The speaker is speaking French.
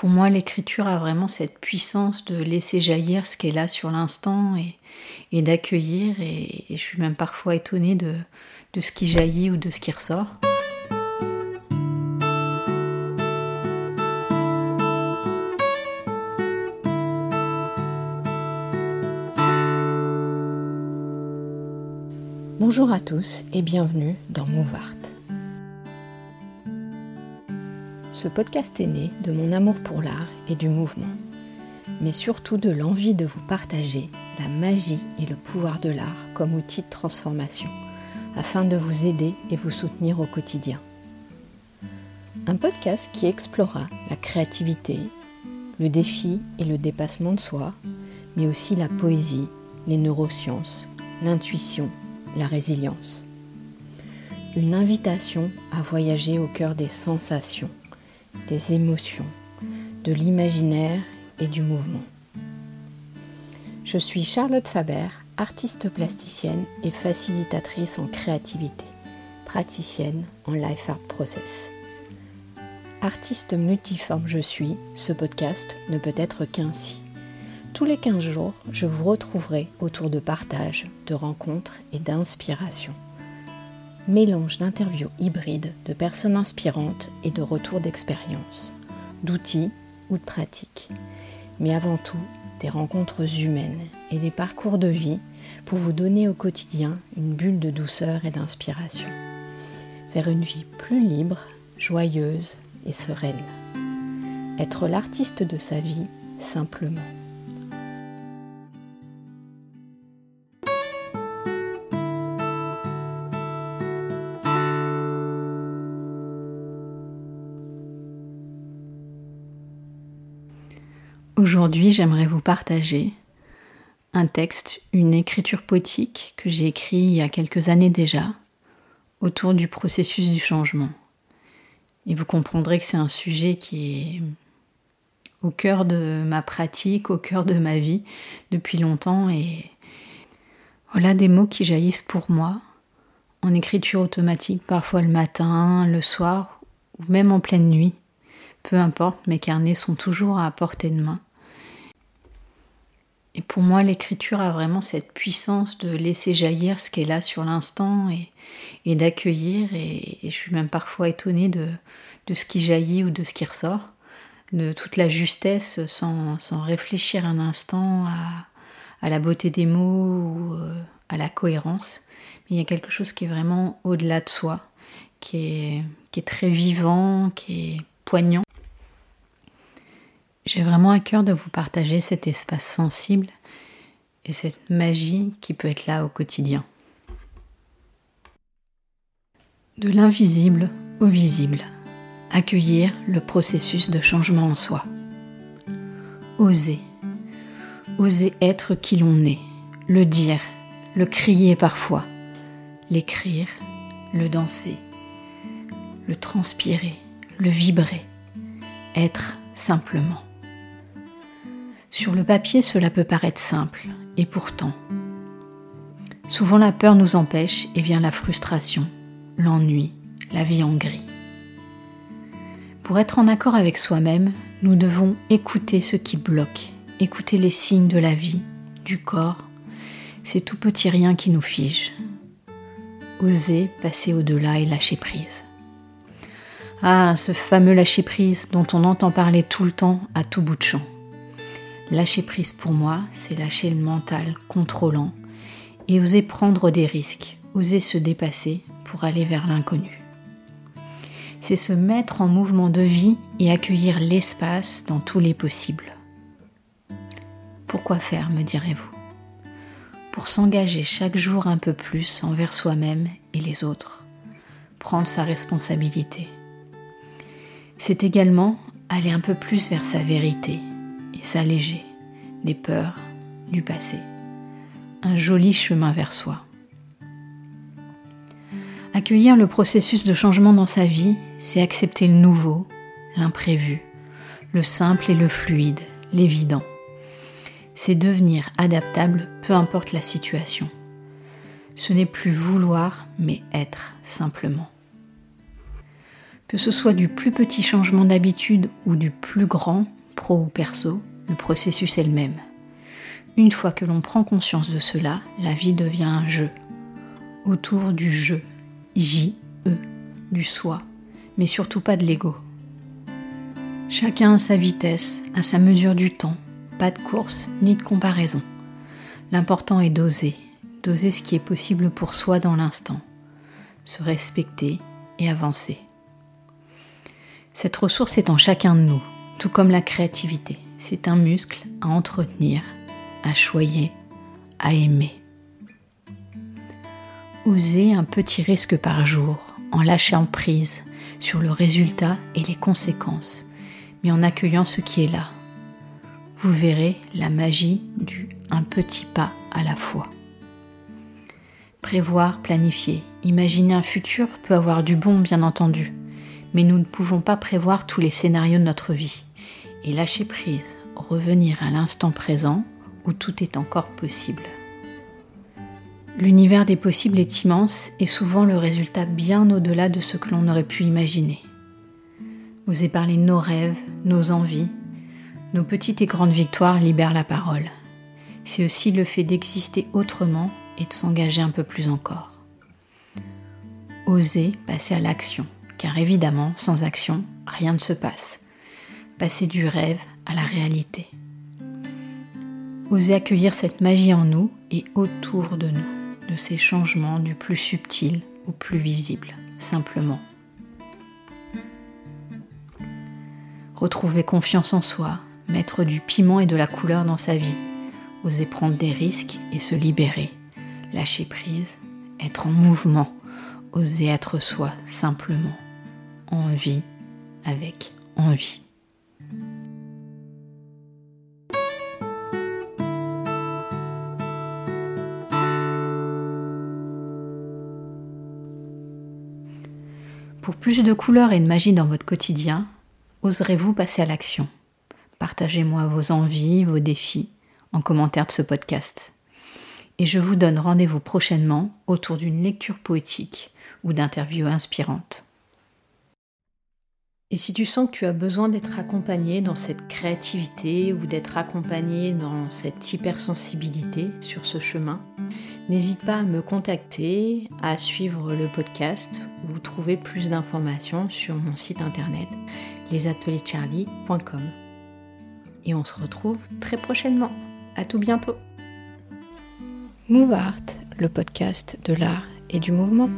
pour moi, l'écriture a vraiment cette puissance de laisser jaillir ce qui est là sur l'instant et, d'accueillir. Et, je suis même parfois étonnée de, de ce qui jaillit ou de ce qui ressort. Bonjour à tous et bienvenue dans Mouvart. Ce podcast est né de mon amour pour l'art et du mouvement, mais surtout de l'envie de vous partager la magie et le pouvoir de l'art comme outil de transformation, afin de vous aider et vous soutenir au quotidien. Un podcast qui explorera la créativité, le défi et le dépassement de soi, mais aussi la poésie, les neurosciences, l'intuition, la résilience. Une invitation à voyager au cœur des sensations émotions, de l'imaginaire et du mouvement. Je suis Charlotte Faber, artiste plasticienne et facilitatrice en créativité, praticienne en Life Art Process. Artiste multiforme je suis, ce podcast ne peut être qu'ainsi. Tous les 15 jours, je vous retrouverai autour de partage, de rencontres et d'inspiration mélange d'interviews hybrides de personnes inspirantes et de retours d'expérience, d'outils ou de pratiques, mais avant tout des rencontres humaines et des parcours de vie pour vous donner au quotidien une bulle de douceur et d'inspiration, vers une vie plus libre, joyeuse et sereine. Être l'artiste de sa vie simplement. Aujourd'hui, j'aimerais vous partager un texte, une écriture poétique que j'ai écrit il y a quelques années déjà autour du processus du changement. Et vous comprendrez que c'est un sujet qui est au cœur de ma pratique, au cœur de ma vie depuis longtemps et voilà des mots qui jaillissent pour moi en écriture automatique, parfois le matin, le soir ou même en pleine nuit. Peu importe, mes carnets sont toujours à portée de main. Et pour moi, l'écriture a vraiment cette puissance de laisser jaillir ce qui est là sur l'instant et, d'accueillir. Et, je suis même parfois étonnée de, ce qui jaillit ou de ce qui ressort, de toute la justesse sans, réfléchir un instant à, la beauté des mots ou euh, à la cohérence. Mais il y a quelque chose qui est vraiment au-delà de soi, qui est, qui est très vivant, qui est poignant. J'ai vraiment à cœur de vous partager cet espace sensible et cette magie qui peut être là au quotidien. De l'invisible au visible, accueillir le processus de changement en soi. Oser, oser être qui l'on est, le dire, le crier parfois, l'écrire, le danser, le transpirer, le vibrer, être simplement. Sur le papier, cela peut paraître simple, et pourtant, souvent la peur nous empêche et vient la frustration, l'ennui, la vie en gris. Pour être en accord avec soi-même, nous devons écouter ce qui bloque, écouter les signes de la vie, du corps, ces tout petits riens qui nous figent. Oser passer au-delà et lâcher prise. Ah, ce fameux lâcher prise dont on entend parler tout le temps à tout bout de champ. Lâcher prise pour moi, c'est lâcher le mental contrôlant et oser prendre des risques, oser se dépasser pour aller vers l'inconnu. C'est se mettre en mouvement de vie et accueillir l'espace dans tous les possibles. Pourquoi faire, me direz-vous? Pour s'engager chaque jour un peu plus envers soi-même et les autres, prendre sa responsabilité. C'est également aller un peu plus vers sa vérité s'alléger des peurs du passé. Un joli chemin vers soi. Accueillir le processus de changement dans sa vie, c'est accepter le nouveau, l'imprévu, le simple et le fluide, l'évident. C'est devenir adaptable peu importe la situation. Ce n'est plus vouloir, mais être simplement. Que ce soit du plus petit changement d'habitude ou du plus grand, pro ou perso, le processus est le même. Une fois que l'on prend conscience de cela, la vie devient un jeu. Autour du jeu, J-E, du soi, mais surtout pas de l'ego. Chacun a sa vitesse, à sa mesure du temps, pas de course ni de comparaison. L'important est d'oser, d'oser ce qui est possible pour soi dans l'instant, se respecter et avancer. Cette ressource est en chacun de nous, tout comme la créativité. C'est un muscle à entretenir, à choyer, à aimer. Oser un petit risque par jour, en lâchant prise sur le résultat et les conséquences, mais en accueillant ce qui est là. Vous verrez la magie du un petit pas à la fois. Prévoir, planifier, imaginer un futur peut avoir du bon bien entendu, mais nous ne pouvons pas prévoir tous les scénarios de notre vie. Et lâcher prise, revenir à l'instant présent où tout est encore possible. L'univers des possibles est immense et souvent le résultat bien au-delà de ce que l'on aurait pu imaginer. Oser parler nos rêves, nos envies, nos petites et grandes victoires libèrent la parole. C'est aussi le fait d'exister autrement et de s'engager un peu plus encore. Oser passer à l'action, car évidemment, sans action, rien ne se passe. Passer du rêve à la réalité. Oser accueillir cette magie en nous et autour de nous, de ces changements du plus subtil au plus visible, simplement. Retrouver confiance en soi, mettre du piment et de la couleur dans sa vie, oser prendre des risques et se libérer, lâcher prise, être en mouvement, oser être soi simplement, en vie avec envie. Pour plus de couleurs et de magie dans votre quotidien, oserez-vous passer à l'action? Partagez-moi vos envies, vos défis en commentaire de ce podcast. Et je vous donne rendez-vous prochainement autour d'une lecture poétique ou d'interviews inspirantes. Et si tu sens que tu as besoin d'être accompagné dans cette créativité ou d'être accompagné dans cette hypersensibilité sur ce chemin, n'hésite pas à me contacter, à suivre le podcast ou trouver plus d'informations sur mon site internet lesateliercharlie.com. Et on se retrouve très prochainement. À tout bientôt. Move Art, le podcast de l'art et du mouvement.